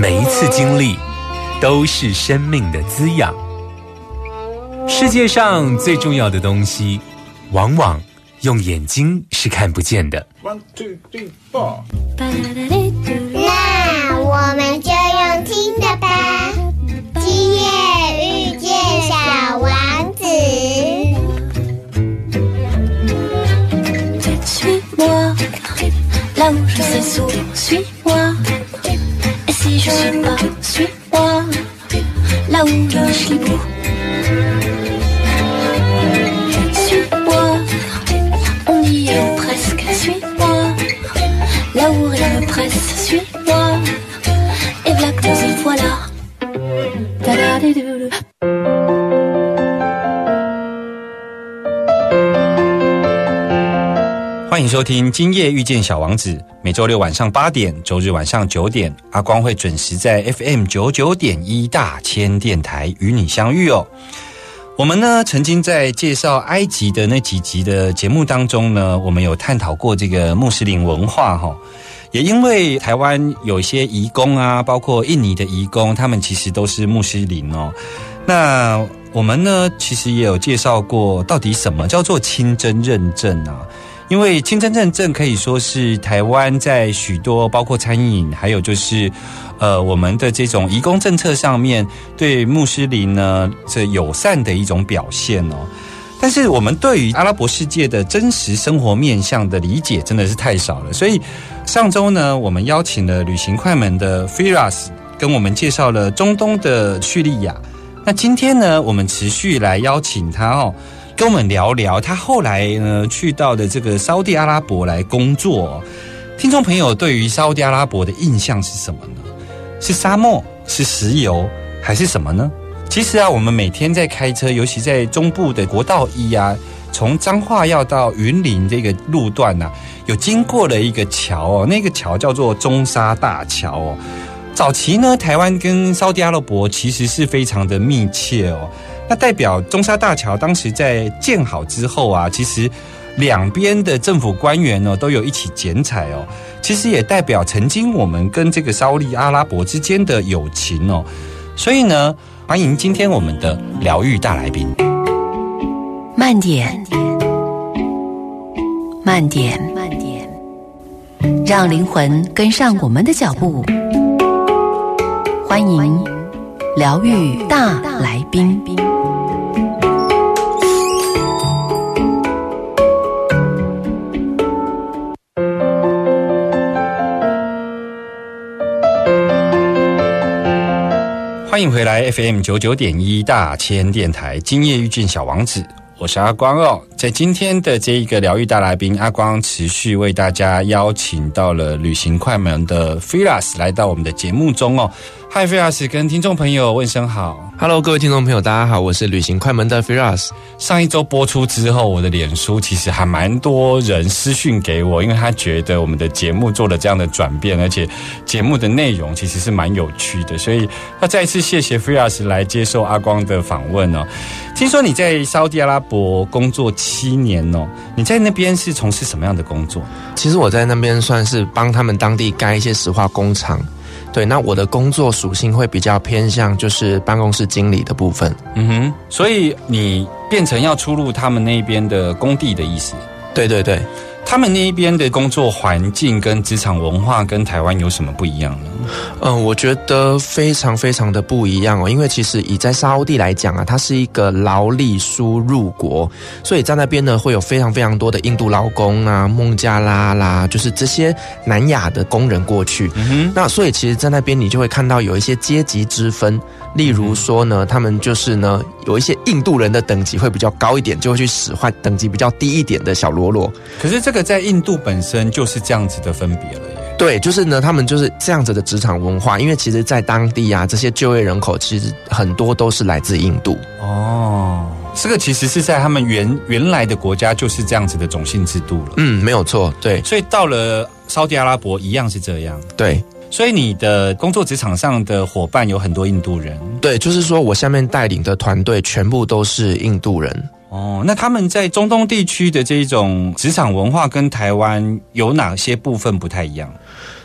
每一次经历都是生命的滋养。世界上最重要的东西，往往用眼睛是看不见的。One two three four。收听《今夜遇见小王子》，每周六晚上八点，周日晚上九点，阿光会准时在 FM 九九点一大千电台与你相遇哦。我们呢，曾经在介绍埃及的那几集的节目当中呢，我们有探讨过这个穆斯林文化哈。也因为台湾有一些移工啊，包括印尼的移工，他们其实都是穆斯林哦。那我们呢，其实也有介绍过，到底什么叫做清真认证啊？因为清真正正可以说是台湾在许多包括餐饮，还有就是呃我们的这种移工政策上面对穆斯林呢这友善的一种表现哦。但是我们对于阿拉伯世界的真实生活面向的理解真的是太少了，所以上周呢，我们邀请了旅行快门的 Firas 跟我们介绍了中东的叙利亚。那今天呢，我们持续来邀请他哦。跟我们聊聊他后来呢去到的这个沙地阿拉伯来工作，听众朋友对于沙地阿拉伯的印象是什么呢？是沙漠，是石油，还是什么呢？其实啊，我们每天在开车，尤其在中部的国道一啊，从彰化要到云林这个路段呐，有经过了一个桥哦，那个桥叫做中沙大桥哦。早期呢，台湾跟沙地阿拉伯其实是非常的密切哦。那代表中沙大桥当时在建好之后啊，其实两边的政府官员呢都有一起剪彩哦。其实也代表曾经我们跟这个沙利阿拉伯之间的友情哦。所以呢，欢迎今天我们的疗愈大来宾。慢点，慢点，慢点，让灵魂跟上我们的脚步。欢迎疗愈大来宾。欢迎回来 FM 九九点一大千电台，今夜遇见小王子，我是阿光哦。在今天的这一个疗愈大来宾，阿光持续为大家邀请到了旅行快门的 Firas 来到我们的节目中哦。嗨，Firas，跟听众朋友问声好。Hello，各位听众朋友，大家好，我是旅行快门的 Firas。上一周播出之后，我的脸书其实还蛮多人私讯给我，因为他觉得我们的节目做了这样的转变，而且节目的内容其实是蛮有趣的，所以要再一次谢谢 Firas 来接受阿光的访问哦。听说你在沙地阿拉伯工作七年哦，你在那边是从事什么样的工作？其实我在那边算是帮他们当地盖一些石化工厂。对，那我的工作属性会比较偏向就是办公室经理的部分。嗯哼，所以你变成要出入他们那边的工地的意思。对对对，他们那一边的工作环境跟职场文化跟台湾有什么不一样呢？嗯，我觉得非常非常的不一样哦，因为其实以在沙欧地来讲啊，它是一个劳力输入国，所以在那边呢会有非常非常多的印度劳工啊、孟加拉啦，就是这些南亚的工人过去。嗯那所以其实，在那边你就会看到有一些阶级之分，例如说呢，他们就是呢有一些印度人的等级会比较高一点，就会去使唤等级比较低一点的小喽啰。可是这个在印度本身就是这样子的分别了耶。对，就是呢，他们就是这样子的职场文化，因为其实，在当地啊，这些就业人口其实很多都是来自印度。哦，这个其实是在他们原原来的国家就是这样子的种姓制度了。嗯，没有错，对所以到了沙特阿拉伯一样是这样。对所以你的工作职场上的伙伴有很多印度人对，就是说我下面带领的团队全部都是印度人。哦。那他们在中东地区的这种职场文化跟台湾有哪些部分不太一样？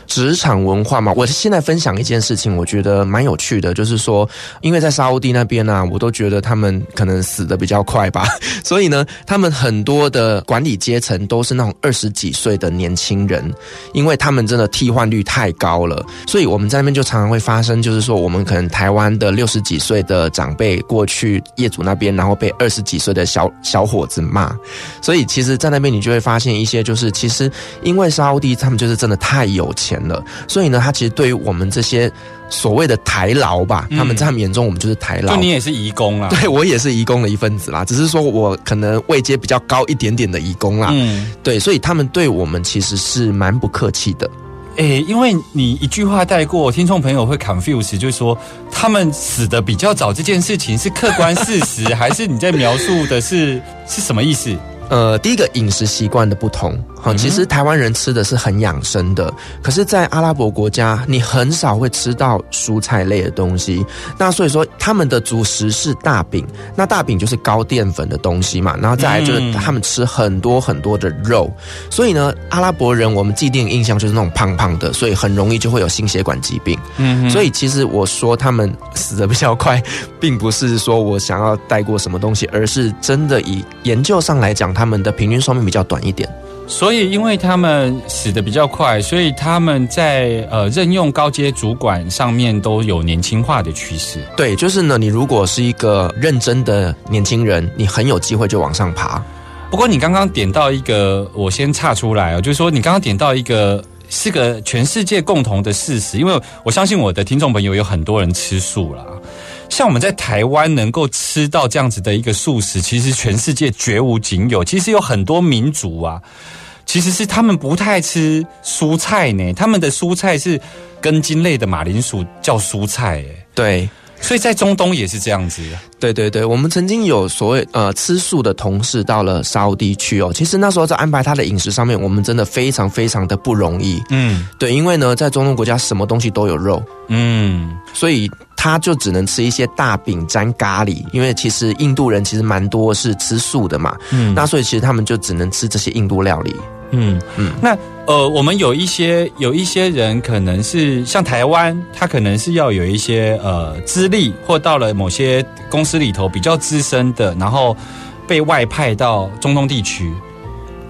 职场文化嘛，我现在分享一件事情，我觉得蛮有趣的，就是说，因为在沙乌地那边呢、我都觉得他们可能死的比较快吧，所以呢，他们很多的管理阶层都是那种二十几岁的年轻人，因为他们真的替换率太高了，所以我们在那边就常常会发生，就是说，我们可能台湾的六十几岁的长辈过去业主那边，然后被二十几岁的小小伙子骂，所以其实，在那边你就会发现一些，就是其实因为沙乌地他们就是真的太有钱了，所以呢，他其实对于我们这些所谓的台劳吧，嗯他们在他们眼中我们就是台劳就。你也是移工啦。对我也是移工的一份子啦，只是说我可能位阶比较高一点点的移工啦。嗯，对，所以他们对我们其实是蛮不客气的。诶，因为你一句话带过，听众朋友会 confuse，就是说他们死的比较早这件事情是客观事实，还是你在描述的是是什么意思？呃，第一个饮食习惯的不同，哈，嗯其实台湾人吃的是很养生的，可是，在阿拉伯国家，你很少会吃到蔬菜类的东西。那所以说，他们的主食是大饼，那大饼就是高淀粉的东西嘛，然后再来就是嗯他们吃很多很多的肉，所以呢，阿拉伯人我们既定印象就是那种胖胖的，所以很容易就会有心血管疾病。嗯所以其实我说他们死的比较快，并不是说我想要带过什么东西，而是真的以研究上来讲，他们的平均寿命比较短一点。所以因为他们死的比较快，所以他们在呃任用高阶主管上面都有年轻化的趋势。对，就是呢，你如果是一个认真的年轻人，你很有机会就往上爬。不过你刚刚点到一个，我先岔出来哦，就是说你刚刚点到一个是个全世界共同的事实，因为我相信我的听众朋友有很多人吃素啦。像我们在台湾能够吃到这样子的一个素食，其实全世界绝无仅有。其实有很多民族啊，其实是他们不太吃蔬菜呢，他们的蔬菜是根茎类的马铃薯叫蔬菜，哎，对，所以在中东也是这样子。对对对，我们曾经有所谓呃吃素的同事到了沙烏地区哦，其实那时候在安排他的饮食上面，我们真的非常非常的不容易。嗯。对，因为呢，在中东国家什么东西都有肉，嗯，所以他就只能吃一些大饼沾咖喱，因为其实印度人其实蛮多是吃素的嘛，嗯。那所以其实他们就只能吃这些印度料理。嗯嗯。嗯，那呃，我们有一些有一些人可能是像台湾，他可能是要有一些呃资历，或到了某些公司里头比较资深的，然后被外派到中东地区。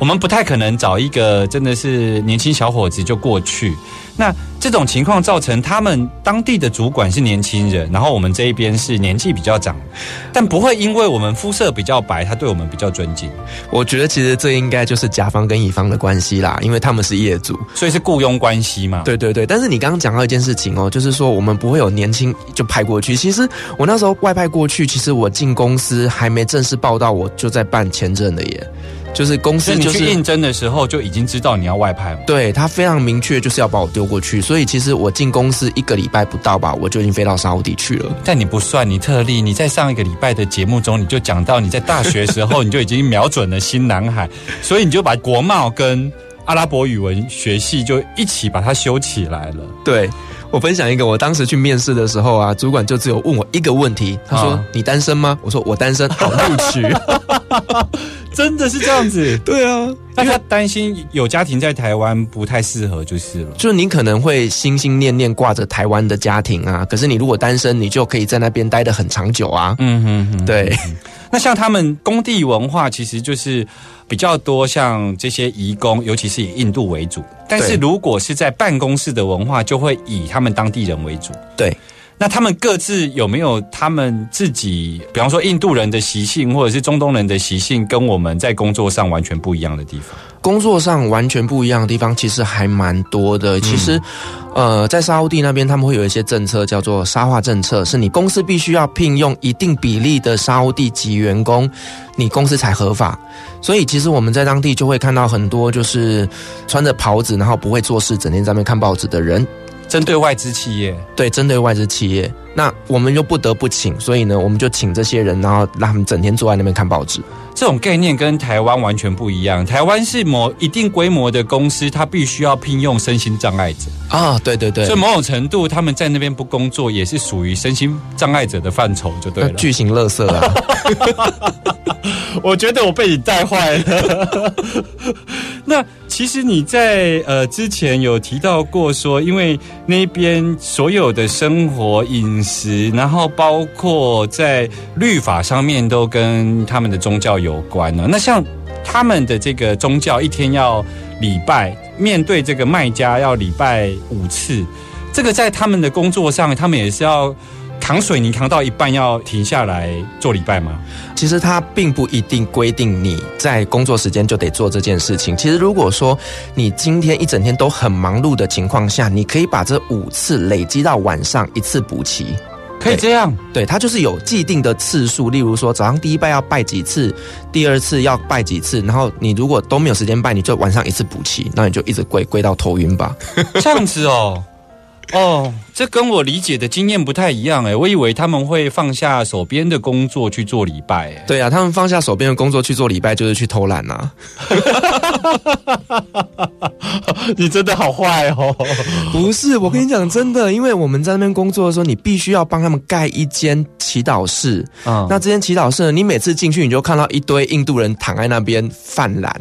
我们不太可能找一个真的是年轻小伙子就过去。那这种情况造成他们当地的主管是年轻人，然后我们这一边是年纪比较长，但不会因为我们肤色比较白，他对我们比较尊敬，我觉得其实这应该就是甲方跟乙方的关系啦，因为他们是业主。所以是雇佣关系嘛。对对对，但是你刚刚讲到一件事情哦，就是说我们不会有年轻就派过去。其实我那时候外派过去，其实我进公司还没正式报道，我就在办签证的耶。就是公司你司就是去应征的时候就已经知道你要外派了？对他非常明确，就是要把我丢过去。所以其实我进公司一个礼拜不到吧，我就已经飞到沙烏地去了。但你不算，你特例，你在上一个礼拜的节目中，你就讲到你在大学时候你就已经瞄准了新南海，所以你就把国贸跟阿拉伯语文学系就一起把它修起来了。对我分享一个，我当时去面试的时候啊，主管就只有问我一个问题，他说：“啊你单身吗？”我说：“我单身。”好录取。真的是这样子？对啊，那他担心有家庭在台湾不太适合就是了。就你可能会心心念念挂着台湾的家庭啊，可是你如果单身，你就可以在那边待得很长久啊。嗯哼哼。对，那像他们工地文化，其实就是比较多像这些移工，尤其是以印度为主。但是如果是在办公室的文化，就会以他们当地人为主。对，那他们各自有没有他们自己，比方说印度人的习性，或者是中东人的习性，跟我们在工作上完全不一样的地方？工作上完全不一样的地方，其实还蛮多的。其实，呃，在沙烏地那边，他们会有一些政策，叫做沙化政策，是你公司必须要聘用一定比例的沙烏地籍员工，你公司才合法。所以，其实我们在当地就会看到很多就是穿着袍子，然后不会做事，整天在那边看报纸的人。针对外资企业，对，针对外资企业，那我们又不得不请，所以呢，我们就请这些人，然后让他们整天坐在那边看报纸。这种概念跟台湾完全不一样。台湾是某一定规模的公司，它必须要聘用身心障碍者啊，对对对，所以某种程度他们在那边不工作，也是属于身心障碍者的范畴，就对了。巨型垃圾啊！我觉得我被你带坏了。那其实你在呃之前有提到过说，因为那边所有的生活饮食，然后包括在律法上面都跟他们的宗教有关呢。那像他们的这个宗教，一天要礼拜，面对这个卖家要礼拜五次，这个在他们的工作上，他们也是要。扛水泥扛到一半要停下来做礼拜吗？其实它并不一定规定你在工作时间就得做这件事情。其实如果说你今天一整天都很忙碌的情况下，你可以把这五次累积到晚上一次补齐，可以这样。对，它就是有既定的次数，例如说早上第一拜要拜几次，第二次要拜几次，然后你如果都没有时间拜，你就晚上一次补齐，那你就一直跪跪到头晕吧。这样子哦。哦，这跟我理解的经验不太一样哎，我以为他们会放下手边的工作去做礼拜哎。对啊，他们放下手边的工作去做礼拜，就是去偷懒呐。你真的好坏哦！不是，我跟你讲真的，因为我们在那边工作的时候，你必须要帮他们盖一间祈祷室啊。那这间祈祷室呢，你每次进去，你就看到一堆印度人躺在那边泛懒。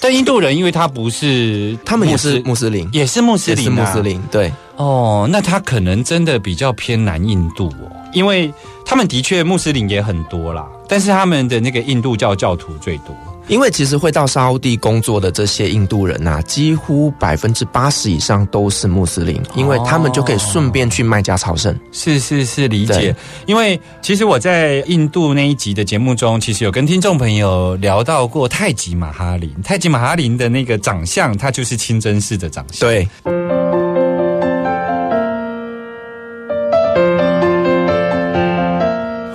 但印度人，因为他不是，他们也是穆斯林，也是穆斯林，穆斯林，对。哦，那他可能真的比较偏南印度哦，因为他们的确穆斯林也很多啦，但是他们的那个印度教教徒最多。因为其实会到沙地工作的这些印度人呐，几乎百分之八十以上都是穆斯林，因为他们就可以顺便去麦加朝圣。是是是，理解。因为其实我在印度那一集的节目中，其实有跟听众朋友聊到过太极马哈林。太极马哈林的那个长相，他就是清真寺的长相。对。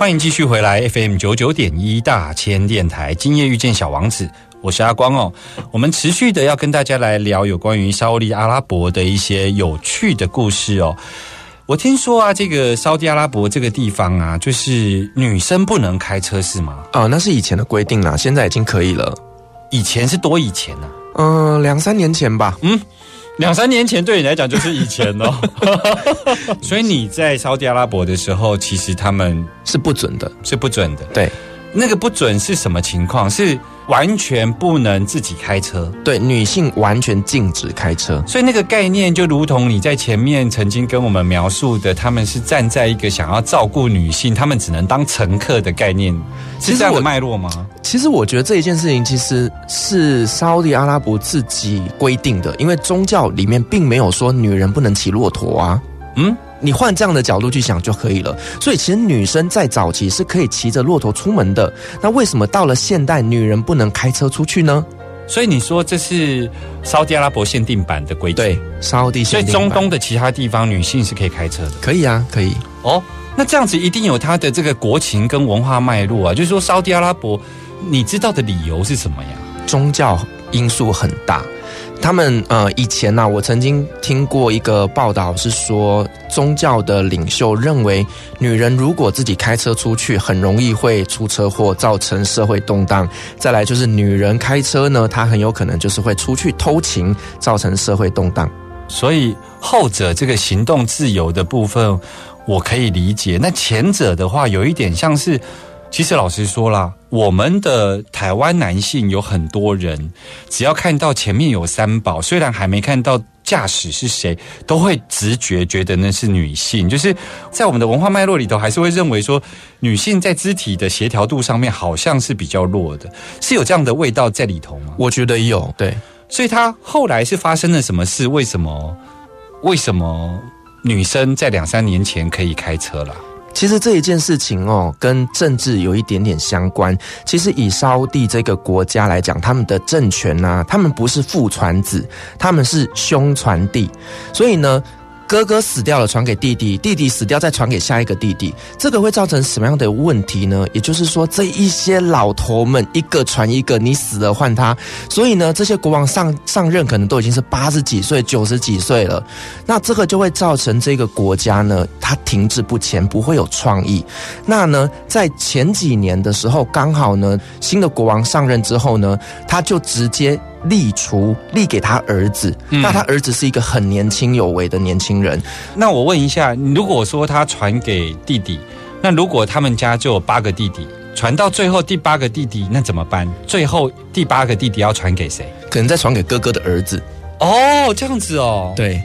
欢迎继续回来 FM 九九点一大千电台，今夜遇见小王子，我是阿光哦。我们持续的要跟大家来聊有关于沙利阿拉伯的一些有趣的故事哦。我听说啊，这个沙地阿拉伯这个地方啊，就是女生不能开车是吗？啊，那是以前的规定啦，现在已经可以了。以前是多以前呢？嗯，两三年前吧。嗯。两三年前对你来讲就是以前哦，所以你在沙特阿拉伯的时候，其实他们是不准的，是不准的。对，那个不准是什么情况？是？完全不能自己开车，对女性完全禁止开车，所以那个概念就如同你在前面曾经跟我们描述的，他们是站在一个想要照顾女性，他们只能当乘客的概念，是这样的脉络吗？其实我觉得这一件事情其实是沙特阿拉伯自己规定的，因为宗教里面并没有说女人不能骑骆驼啊，嗯。你换这样的角度去想就可以了。所以其实女生在早期是可以骑着骆驼出门的。那为什么到了现代，女人不能开车出去呢？所以你说这是沙地阿拉伯限定版的规定？对，沙特。所以中东的其他地方女性是可以开车的？可以啊，可以。哦，那这样子一定有它的这个国情跟文化脉络啊。就是说沙地阿拉伯，你知道的理由是什么呀？宗教因素很大。他们呃，以前呢，我曾经听过一个报道，是说宗教的领袖认为，女人如果自己开车出去，很容易会出车祸，造成社会动荡。再来就是，女人开车呢，她很有可能就是会出去偷情，造成社会动荡。所以后者这个行动自由的部分，我可以理解。那前者的话，有一点像是其实老实说啦，我们的台湾男性有很多人，只要看到前面有三宝，虽然还没看到驾驶是谁，都会直觉觉得那是女性。就是在我们的文化脉络里头，还是会认为说女性在肢体的协调度上面好像是比较弱的，是有这样的味道在里头吗？我觉得有，对，所以他后来是发生了什么事？为什么？为什么女生在两三年前可以开车了？其实这一件事情哦，跟政治有一点点相关。其实以沙地这个国家来讲，他们的政权呢、他们不是父传子，他们是兄传弟，所以呢。哥哥死掉了，传给弟弟；弟弟死掉，再传给下一个弟弟。这个会造成什么样的问题呢？也就是说，这一些老头们一个传一个，你死了换他。所以呢，这些国王上上任可能都已经是八十几岁、九十几岁了。那这个就会造成这个国家呢，它停滞不前，不会有创意。那呢，在前几年的时候，刚好呢，新的国王上任之后呢，他就直接立除立给他儿子。那他儿子是一个很年轻有为的年轻人。那我问一下，如果说他传给弟弟，那如果他们家就有八个弟弟，传到最后第八个弟弟，那怎么办？最后第八个弟弟要传给谁？可能再传给哥哥的儿子。哦，这样子哦。对，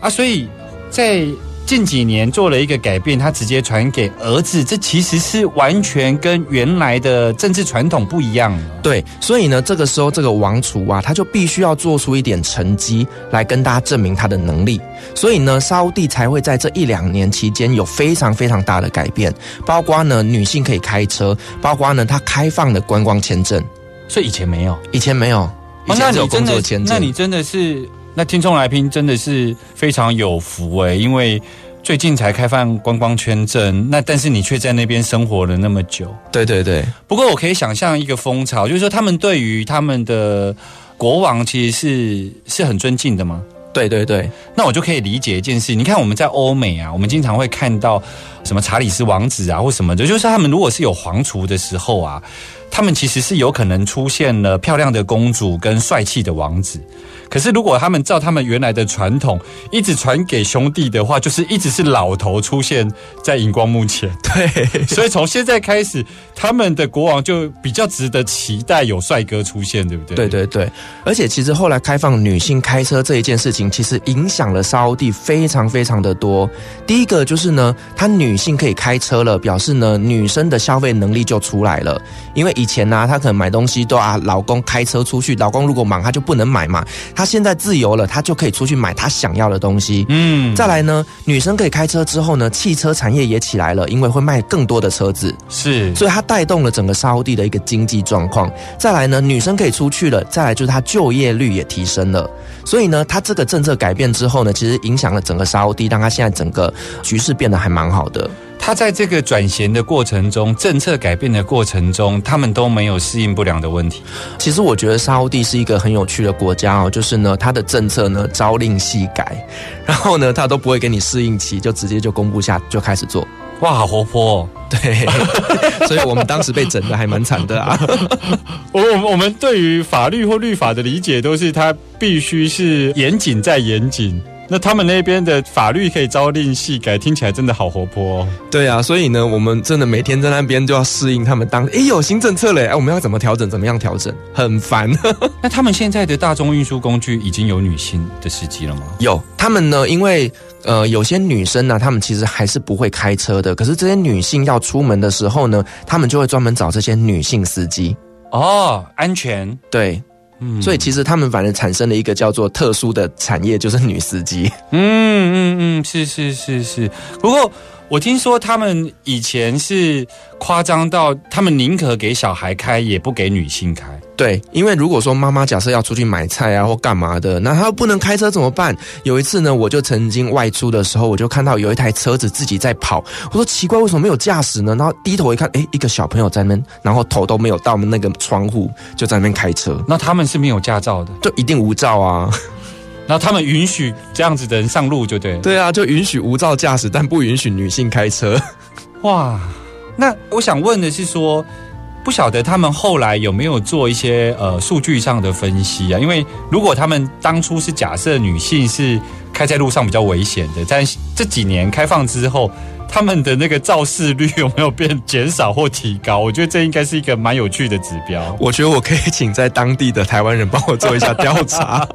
啊，所以在近几年做了一个改变，他直接传给儿子，这其实是完全跟原来的政治传统不一样了。对，所以呢，这个时候这个王储啊，他就必须要做出一点成绩来跟大家证明他的能力。所以呢，沙烏地才会在这一两年期间有非常非常大的改变，包括呢女性可以开车，包括呢他开放的观光签证，所以以前没有。以前没有，那你真的工作签，证。那你真的是，那听众来宾真的是非常有福诶，因为最近才开放观光签证，那但是你却在那边生活了那么久。对对对，不过我可以想象一个风潮，就是说他们对于他们的国王其实是是很尊敬的吗？对对对，那我就可以理解一件事，你看我们在欧美啊，我们经常会看到什么查理斯王子啊或什么的，就是他们如果是有皇储的时候啊，他们其实是有可能出现了漂亮的公主跟帅气的王子。可是如果他们照他们原来的传统，一直传给兄弟的话，就是一直是老头出现在荧光幕前。对，所以从现在开始，他们的国王就比较值得期待有帅哥出现，对不对？对对对，而且其实后来开放女性开车这一件事情，其实影响了沙烏地非常非常的多。第一个就是呢，他女性可以开车了，表示呢女生的消费能力就出来了。因为以前呢、她可能买东西都啊，老公开车出去，老公如果忙，她就不能买嘛。她现在自由了，她就可以出去买她想要的东西。嗯，再来呢，女生可以开车之后呢，汽车产业也起来了，因为会卖更多的车子。是，所以它带动了整个沙烏地的一个经济状况。再来呢，女生可以出去了，再来就是她就业率也提升了。所以呢，她这个政策改变之后呢，其实影响了整个沙烏地，让她现在整个局势变得还蛮好的。他在这个转型的过程中，政策改变的过程中，他们都没有适应不良的问题。其实我觉得沙烏地是一个很有趣的国家哦，就是呢，它的政策呢朝令夕改，然后呢，它都不会给你适应期，就直接就公布下就开始做。哇，好活泼、哦！对，所以我们当时被整的还蛮惨的啊。我我们我们对于法律或律法的理解都是它必须是严谨再严谨。那他们那边的法律可以朝令夕改，听起来真的好活泼哦。对啊，所以呢，我们真的每天在那边就要适应他们当，哎，有新政策嘞，哎，我们要怎么调整，怎么样调整，很烦。那他们现在的大众运输工具已经有女性的司机了吗？有他们呢，因为呃，有些女生呢，她们其实还是不会开车的，可是这些女性要出门的时候呢，她们就会专门找这些女性司机。哦，安全。对，嗯所以其实他们反而产生了一个叫做特殊的产业，就是女司机。嗯嗯嗯，是是是是。不过我听说他们以前是夸张到，他们宁可给小孩开，也不给女性开。对，因为如果说妈妈假设要出去买菜啊或干嘛的，那她不能开车怎么办？有一次呢，我就曾经外出的时候，我就看到有一台车子自己在跑，我说奇怪，为什么没有驾驶呢？然后低头一看，诶，一个小朋友在那边，然后头都没有到那个窗户，就在那边开车，那他们是没有驾照的，就一定无照啊。然后他们允许这样子的人上路，就对了。对啊，就允许无照驾驶，但不允许女性开车。哇，那我想问的是说，不晓得他们后来有没有做一些呃数据上的分析啊？因为如果他们当初是假设女性是开在路上比较危险的，但这几年开放之后，他们的那个肇事率有没有变减少或提高？我觉得这应该是一个蛮有趣的指标。我觉得我可以请在当地的台湾人帮我做一下调查。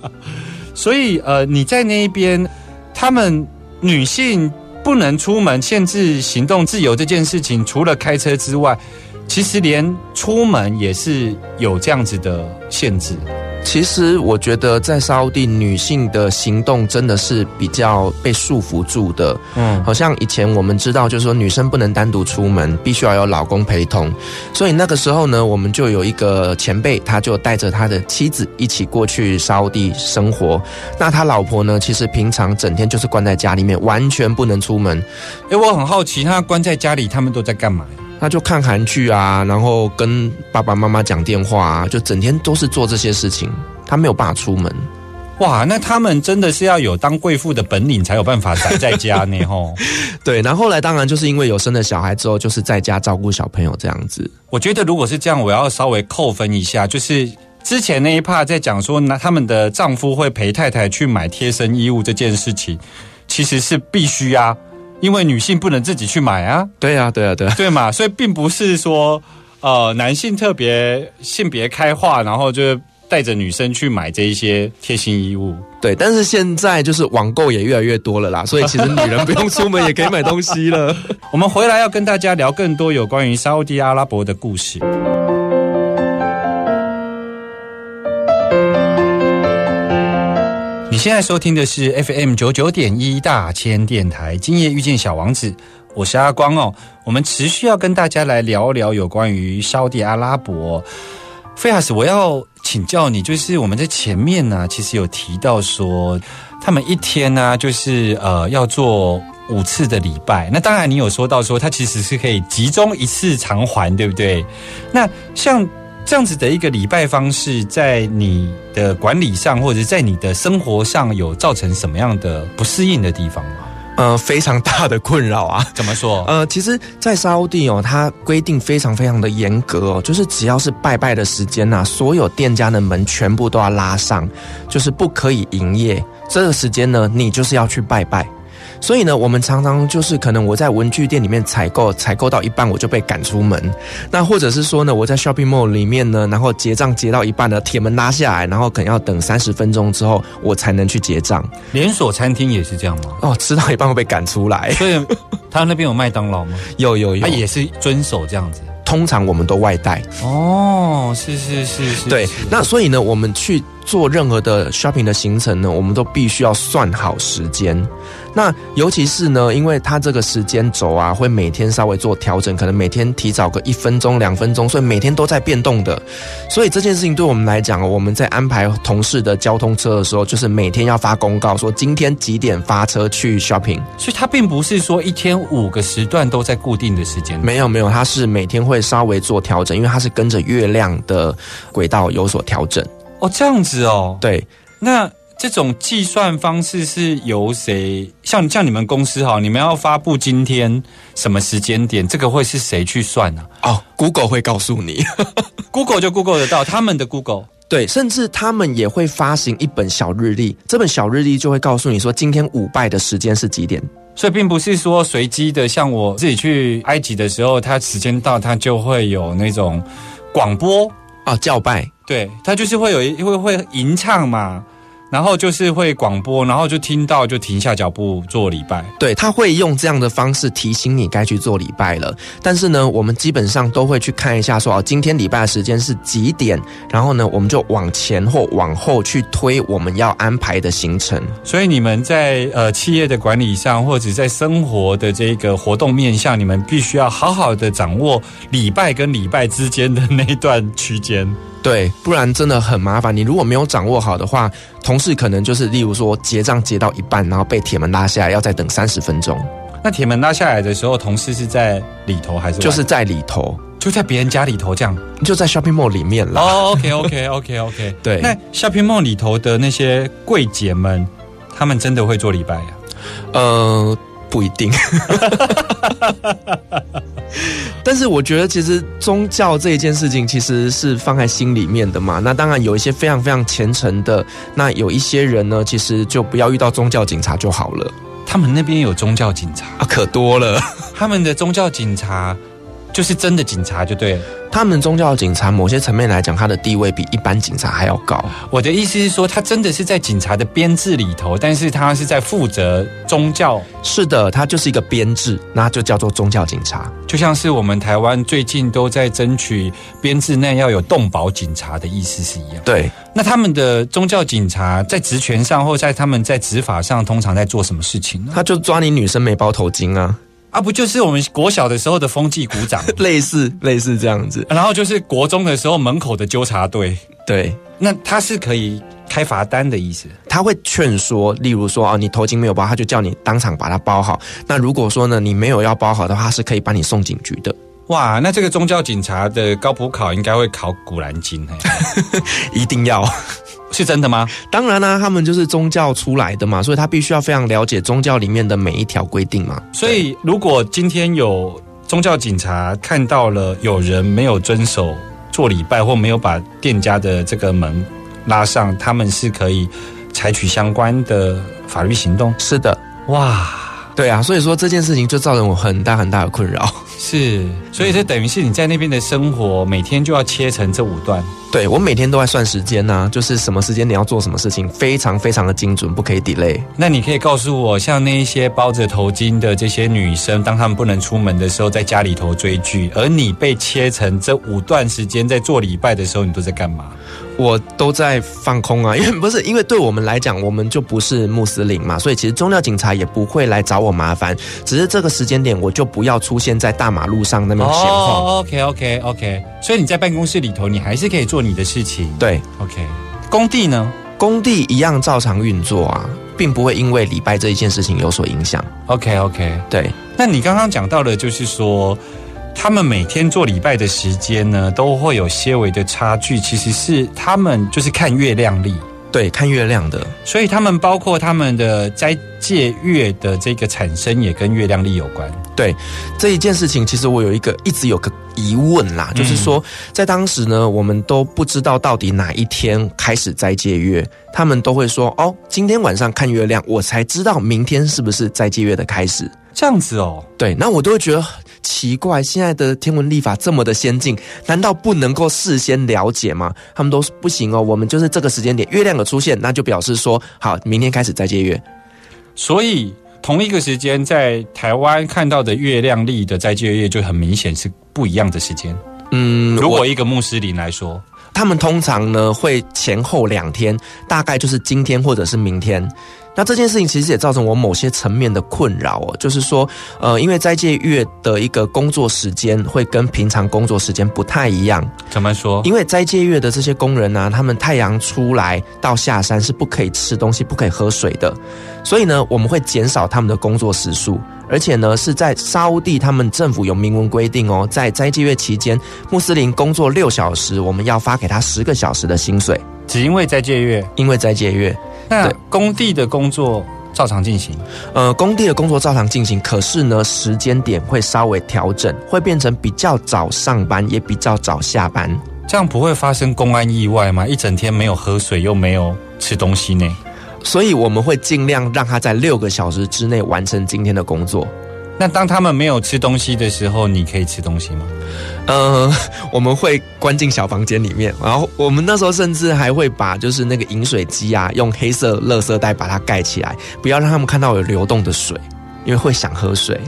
所以呃，你在那一边，他们女性不能出门、限制行动自由这件事情，除了开车之外，其实连出门也是有这样子的限制。其实我觉得在沙地女性的行动真的是比较被束缚住的。嗯，好像以前我们知道，就是说女生不能单独出门，必须要有老公陪同。所以那个时候呢，我们就有一个前辈，他就带着他的妻子一起过去沙地生活。那他老婆呢，其实平常整天就是关在家里面，完全不能出门。哎，我很好奇，他关在家里，他们都在干嘛？他就看韩剧啊，然后跟爸爸妈妈讲电话啊，就整天都是做这些事情。他没有办法出门。哇，那他们真的是要有当贵妇的本领，才有办法宅在家呢？吼，对。然后后来当然就是因为有生了小孩之后，就是在家照顾小朋友这样子。我觉得如果是这样，我要稍微扣分一下，就是之前那一 part 在讲说，那他们的丈夫会陪太太去买贴身衣物这件事情，其实是必须啊。因为女性不能自己去买啊，对啊，对啊，对，对嘛，所以并不是说，呃，男性特别性别开化，然后就带着女生去买这一些贴心衣物。对，但是现在就是网购也越来越多了啦，所以其实女人不用出门也可以买东西了。我们回来要跟大家聊更多有关于沙地阿拉伯的故事。现在收听的是 FM 九九点一大千电台，今夜遇见小王子，我是阿光哦。我们持续要跟大家来聊聊有关于沙地阿拉伯。费亚斯，我要请教你，就是我们在前面呢，其实有提到说，他们一天呢，就是呃要做五次的礼拜。那当然，你有说到说，它其实是可以集中一次偿还，对不对？那像。这样子的一个礼拜方式，在你的管理上，或者在你的生活上有造成什么样的不适应的地方吗？呃，非常大的困扰啊！怎么说？呃，其实，在沙地哦，它规定非常非常的严格哦，就是只要是拜拜的时间呐，所有店家的门全部都要拉上，就是不可以营业。这个时间呢，你就是要去拜拜。所以呢，我们常常就是可能我在文具店里面采购，采购到一半我就被赶出门。那或者是说呢，我在 shopping mall 里面呢，然后结账结到一半呢，铁门拉下来，然后可能要等三十分钟之后，我才能去结账。连锁餐厅也是这样吗？哦，吃到一半会被赶出来。所以他那边有麦当劳吗？有 有有，他也是遵守这样子。通常我们都外带。哦，是是是是。对，那所以呢，我们去做任何的 shopping 的行程呢，我们都必须要算好时间。那尤其是呢，因为它这个时间轴啊，会每天稍微做调整，可能每天提早个一分钟、两分钟，所以每天都在变动的。所以这件事情对我们来讲，我们在安排同事的交通车的时候，就是每天要发公告说今天几点发车去 shopping。所以它并不是说一天五个时段都在固定的时间，没有没有，它是每天会稍微做调整，因为它是跟着月亮的轨道有所调整。哦，这样子哦，对，那。这种计算方式是由谁？像像你们公司哈，你们要发布今天什么时间点，这个会是谁去算呢？哦，Google 会告诉你，Google 就 Google 得到他们的 Google，对，甚至他们也会发行一本小日历，这本小日历就会告诉你说今天五拜的时间是几点。所以并不是说随机的，像我自己去埃及的时候，它时间到，它就会有那种广播啊叫拜，对，它就是会有一会会吟唱嘛。然后就是会广播，然后就听到就停下脚步做礼拜。对他会用这样的方式提醒你该去做礼拜了。但是呢，我们基本上都会去看一下，说哦，今天礼拜的时间是几点？然后呢，我们就往前或往后去推我们要安排的行程。所以你们在呃企业的管理上，或者在生活的这个活动面向，你们必须要好好的掌握礼拜跟礼拜之间的那段区间。对，不然真的很麻烦。你如果没有掌握好的话，同事可能就是，例如说结账结到一半，然后被铁门拉下来，要再等三十分钟。那铁门拉下来的时候，同事是在里头还是？就是在里头，就在别人家里头这样，就在 shopping mall 里面了。哦，OK OK OK OK。对，那 shopping mall 里头的那些柜姐们，他们真的会做礼拜呀？呃。不一定，但是我觉得其实宗教这一件事情其实是放在心里面的嘛。那当然有一些非常非常虔诚的，那有一些人呢，其实就不要遇到宗教警察就好了。他们那边有宗教警察，啊，可多了。他们的宗教警察就是真的警察就对了。他们宗教警察某些层面来讲，他的地位比一般警察还要高。我的意思是说，他真的是在警察的编制里头，但是他是在负责宗教，是的，他就是一个编制，那就叫做宗教警察。就像是我们台湾最近都在争取编制内要有动保警察的意思是一样。对，那他们的宗教警察在职权上，或在他们在执法上，通常在做什么事情呢？他就抓你女生没包头巾啊，啊，不就是我们国小的时候的风纪鼓掌，类似类似这样子。然后就是国中的时候门口的纠察队，对，那他是可以开罚单的意思。他会劝说，例如说啊，你头巾没有包，他就叫你当场把它包好。那如果说呢，你没有要包好的话，他是可以把你送警局的。哇，那这个宗教警察的高普考应该会考古兰经，嘿 一定要。是真的吗？当然啦、他们就是宗教出来的嘛，所以他必须要非常了解宗教里面的每一条规定嘛。所以如果今天有宗教警察看到了有人没有遵守做礼拜，或没有把店家的这个门拉上，他们是可以采取相关的法律行动。是的，哇，对啊，所以说这件事情就造成我很大很大的困扰。是，所以这等于是你在那边的生活，每天就要切成这五段。对我每天都在算时间呐、就是什么时间你要做什么事情，非常非常的精准，不可以 delay。那你可以告诉我，像那一些包着头巾的这些女生，当她们不能出门的时候，在家里头追剧，而你被切成这五段时间，在做礼拜的时候，你都在干嘛？我都在放空啊，因为不是因为对我们来讲，我们就不是穆斯林嘛，所以其实宗教警察也不会来找我麻烦，只是这个时间点我就不要出现在大马路上那边闲晃。哦，OK OK OK，所以你在办公室里头，你还是可以做你的事情。对，，OK。工地呢工地一样照常运作啊，并不会因为礼拜这一件事情有所影响。？OK OK。对，那你刚刚讲到的，就是说，他们每天做礼拜的时间呢，都会有些微的差距，其实是他们就是看月亮历。对，看月亮的，所以他们包括他们的斋戒月的这个产生，也跟月亮历有关。对这一件事情，其实我有一个一直有个疑问啦，就是说，在当时呢，我们都不知道到底哪一天开始斋戒月，他们都会说哦，今天晚上看月亮，我才知道明天是不是斋戒月的开始。这样子哦，对，那我都会觉得奇怪，现在的天文历法这么的先进，难道不能够事先了解吗？他们都说不行哦，我们就是这个时间点月亮的出现，那就表示说好，明天开始斋戒月。所以同一个时间在台湾看到的月亮历的斋戒月就很明显是不一样的时间。嗯，如果一个穆斯林来说，他们通常呢会前后两天，大概就是今天或者是明天。那这件事情其实也造成我某些层面的困扰哦，就是说，呃，因为斋戒月的一个工作时间会跟平常工作时间不太一样，怎么说？因为斋戒月的这些工人呢、他们太阳出来到下山是不可以吃东西、不可以喝水的，所以呢，我们会减少他们的工作时数，而且呢，是在沙乌地他们政府有明文规定哦，在斋戒月期间，穆斯林工作六小时，我们要发给他十个小时的薪水，只因为斋戒月，因为斋戒月。那对工地的工作照常进行。呃，工地的工作照常进行，可是呢，时间点会稍微调整，会变成比较早上班，也比较早下班。这样不会发生公安意外吗？一整天没有喝水，又没有吃东西呢？所以我们会尽量让他在六个小时之内完成今天的工作。那当他们没有吃东西的时候，你可以吃东西吗？呃，我们会关进小房间里面，然后我们那时候甚至还会把就是那个饮水机啊，用黑色垃圾袋把它盖起来，不要让他们看到有流动的水，因为会想喝水。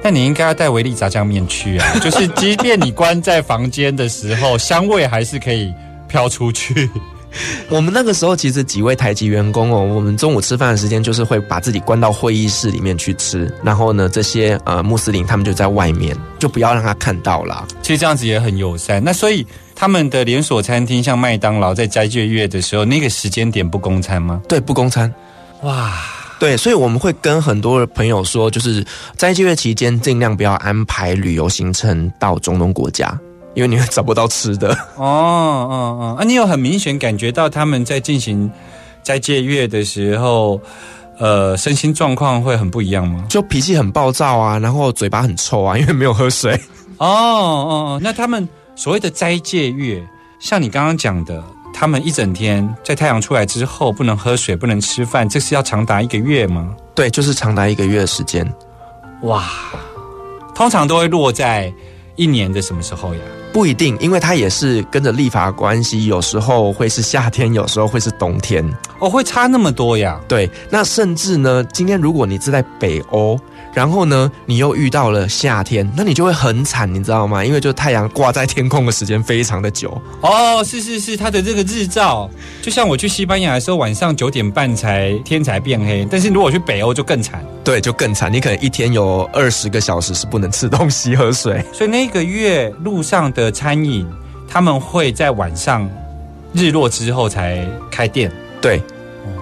那你应该要带维力炸酱面去啊！就是即便你关在房间的时候，香味还是可以飘出去。我们那个时候其实几位台籍员工哦，我们中午吃饭的时间就是会把自己关到会议室里面去吃，然后呢，这些呃穆斯林他们就在外面，就不要让他看到啦。其实这样子也很友善。那所以他们的连锁餐厅，像麦当劳，在斋戒月的时候，那个时间点不供餐吗？对，不供餐。哇，对，所以我们会跟很多的朋友说，就是在这月期间尽量不要安排旅游行程到中东国家，因为你会找不到吃的。哦哦哦，啊，你有很明显感觉到他们在进行斋戒月的时候，呃，身心状况会很不一样吗？就脾气很暴躁啊，然后嘴巴很臭啊，因为没有喝水。哦哦哦，那他们所谓的斋戒月，像你刚刚讲的，他们一整天在太阳出来之后不能喝水、不能吃饭，这是要长达一个月吗？对，就是长达一个月的时间。哇，通常都会落在一年的什么时候呀？不一定，因为它也是跟着立法关系，有时候会是夏天，有时候会是冬天。哦，会差那么多呀？对，那甚至呢，今天如果你是在北欧。然后呢，你又遇到了夏天，那你就会很惨，你知道吗？因为就太阳挂在天空的时间非常的久。哦，是是是，它的这个日照，就像我去西班牙的时候，晚上九点半才天才变黑。但是如果去北欧就更惨，对，就更惨。你可能一天有二十个小时是不能吃东西、喝水。所以那个月路上的餐饮，他们会在晚上日落之后才开店。对，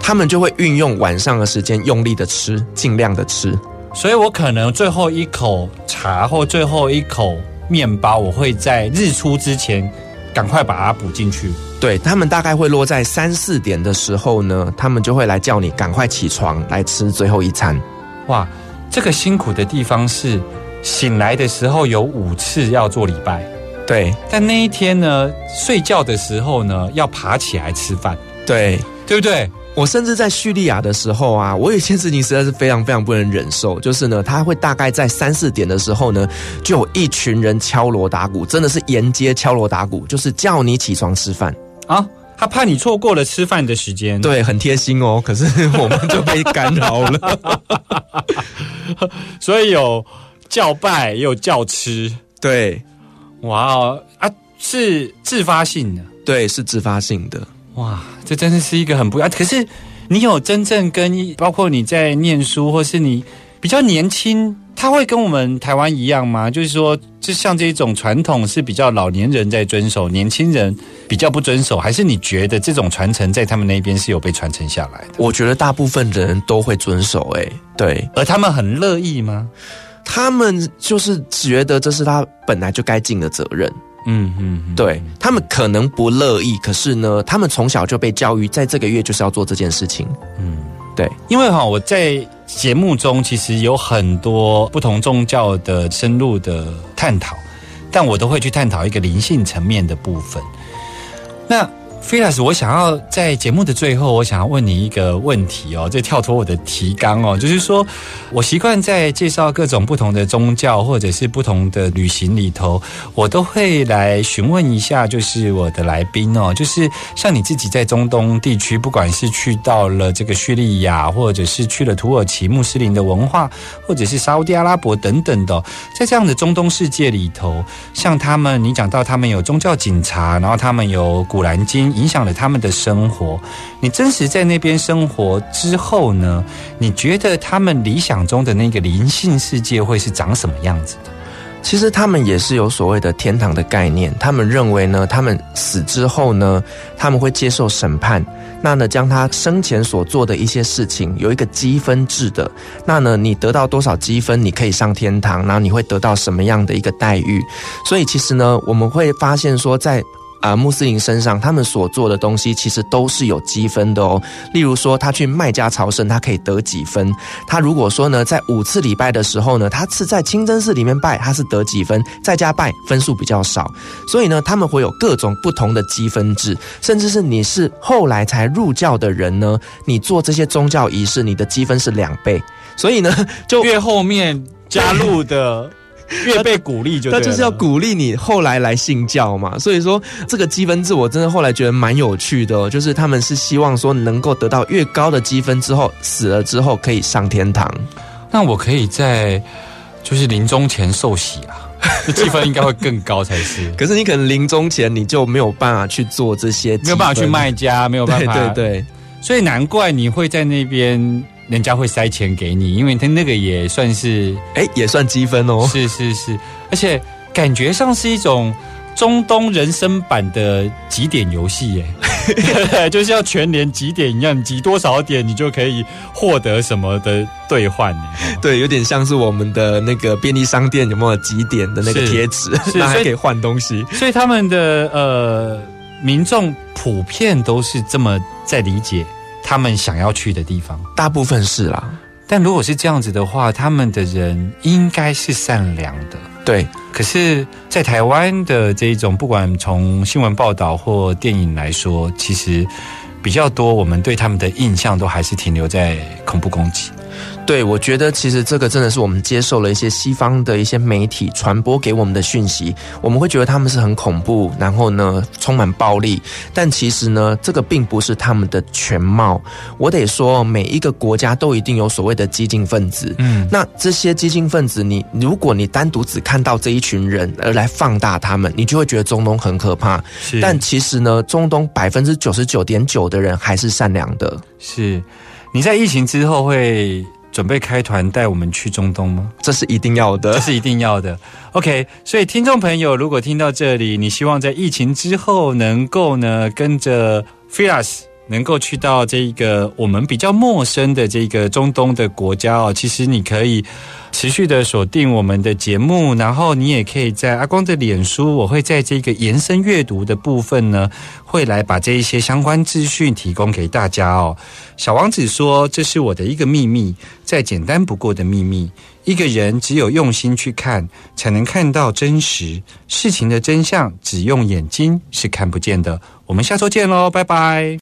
他们就会运用晚上的时间，用力的吃，尽量的吃。所以我可能最后一口茶或最后一口面包，我会在日出之前赶快把它补进去。对他们大概会落在三四点的时候呢，他们就会来叫你赶快起床来吃最后一餐。哇，这个辛苦的地方是醒来的时候有五次要做礼拜，对。但那一天呢，睡觉的时候呢，要爬起来吃饭，对，对不对？我甚至在叙利亚的时候啊，我有一件事情实在是非常非常不能忍受，就是呢，他会大概在三四点的时候呢，就有一群人敲锣打鼓，真的是沿街敲锣打鼓，就是叫你起床吃饭啊。他怕你错过了吃饭的时间，对，很贴心哦。可是我们就被干扰了，所以有叫拜，也有叫吃。对，哇哦啊，是自发性的，对，是自发性的。哇，这真的是一个很不一样。可是，你有真正跟包括你在念书，或是你比较年轻，他会跟我们台湾一样吗？就是说，就像这种传统是比较老年人在遵守，年轻人比较不遵守，还是你觉得这种传承在他们那边是有被传承下来的？我觉得大部分的人都会遵守，哎，对，而他们很乐意吗？他们就是觉得这是他本来就该尽的责任。嗯嗯，对他们可能不乐意，可是呢，他们从小就被教育，在这个月就是要做这件事情。嗯，对，因为哈，我在节目中其实有很多不同宗教的深入的探讨，但我都会去探讨一个灵性层面的部分。那。菲拉斯，我想要在节目的最后，我想要问你一个问题哦，这跳脱我的提纲哦，就是说我习惯在介绍各种不同的宗教或者是不同的旅行里头，我都会来询问一下，就是我的来宾哦，就是像你自己在中东地区，不管是去到了这个叙利亚，或者是去了土耳其穆斯林的文化，或者是沙特阿拉伯等等的，在这样的中东世界里头，像他们，你讲到他们有宗教警察，然后他们有古兰经。影响了他们的生活。你真实在那边生活之后呢？你觉得他们理想中的那个灵性世界会是长什么样子的？其实他们也是有所谓的天堂的概念。他们认为呢，他们死之后呢，他们会接受审判。那呢，将他生前所做的一些事情有一个积分制的。那呢，你得到多少积分，你可以上天堂。然后你会得到什么样的一个待遇？所以其实呢，我们会发现说，在啊，穆斯林身上他们所做的东西其实都是有积分的哦。例如说，他去麦加朝圣，他可以得几分？他如果说呢，在五次礼拜的时候呢，他是在清真寺里面拜，他是得几分？在家拜分数比较少，所以呢，他们会有各种不同的积分制，甚至是你是后来才入教的人呢，你做这些宗教仪式，你的积分是两倍。所以呢，就越后面加入的。越被鼓励，就他就是要鼓励你后来来信教嘛。所以说，这个积分制我真的后来觉得蛮有趣的，就是他们是希望说能够得到越高的积分之后，死了之后可以上天堂。那我可以在就是临终前受洗啊，这积分应该会更高才是。可是你可能临终前你就没有办法去做这些，没有办法去卖家，没有办法，对对对。所以难怪你会在那边。人家会塞钱给你，因为他那个也算是，哎，也算积分哦。是是是，而且感觉上是一种中东人生版的几点游戏耶，就像全年几点一样，集多少点你就可以获得什么的兑换。对，有点像是我们的那个便利商店有没有几点的那个贴纸，那还 可以换东西。所以他们的呃民众普遍都是这么在理解。他们想要去的地方，大部分是啦。但如果是这样子的话，他们的人应该是善良的。对，可是，在台湾的这一种，不管从新闻报道或电影来说，其实比较多，我们对他们的印象都还是停留在恐怖攻击。对，我觉得其实这个真的是我们接受了一些西方的一些媒体传播给我们的讯息，我们会觉得他们是很恐怖，然后呢充满暴力，但其实呢这个并不是他们的全貌。我得说，每一个国家都一定有所谓的激进分子，嗯，那这些激进分子，你如果你单独只看到这一群人而来放大他们，你就会觉得中东很可怕。是但其实呢，中东百分之九十九点九的人还是善良的。是你在疫情之后会准备开团带我们去中东吗？这是一定要的，这是一定要的。OK，所以听众朋友，如果听到这里，你希望在疫情之后能够呢跟着 Firas 能够去到这个我们比较陌生的这个中东的国家哦，其实你可以持续的锁定我们的节目，然后你也可以在阿光的脸书，我会在这个延伸阅读的部分呢，会来把这一些相关资讯提供给大家哦。小王子说：“这是我的一个秘密，再简单不过的秘密。一个人只有用心去看，才能看到真实事情的真相。只用眼睛是看不见的。”我们下周见喽，拜拜。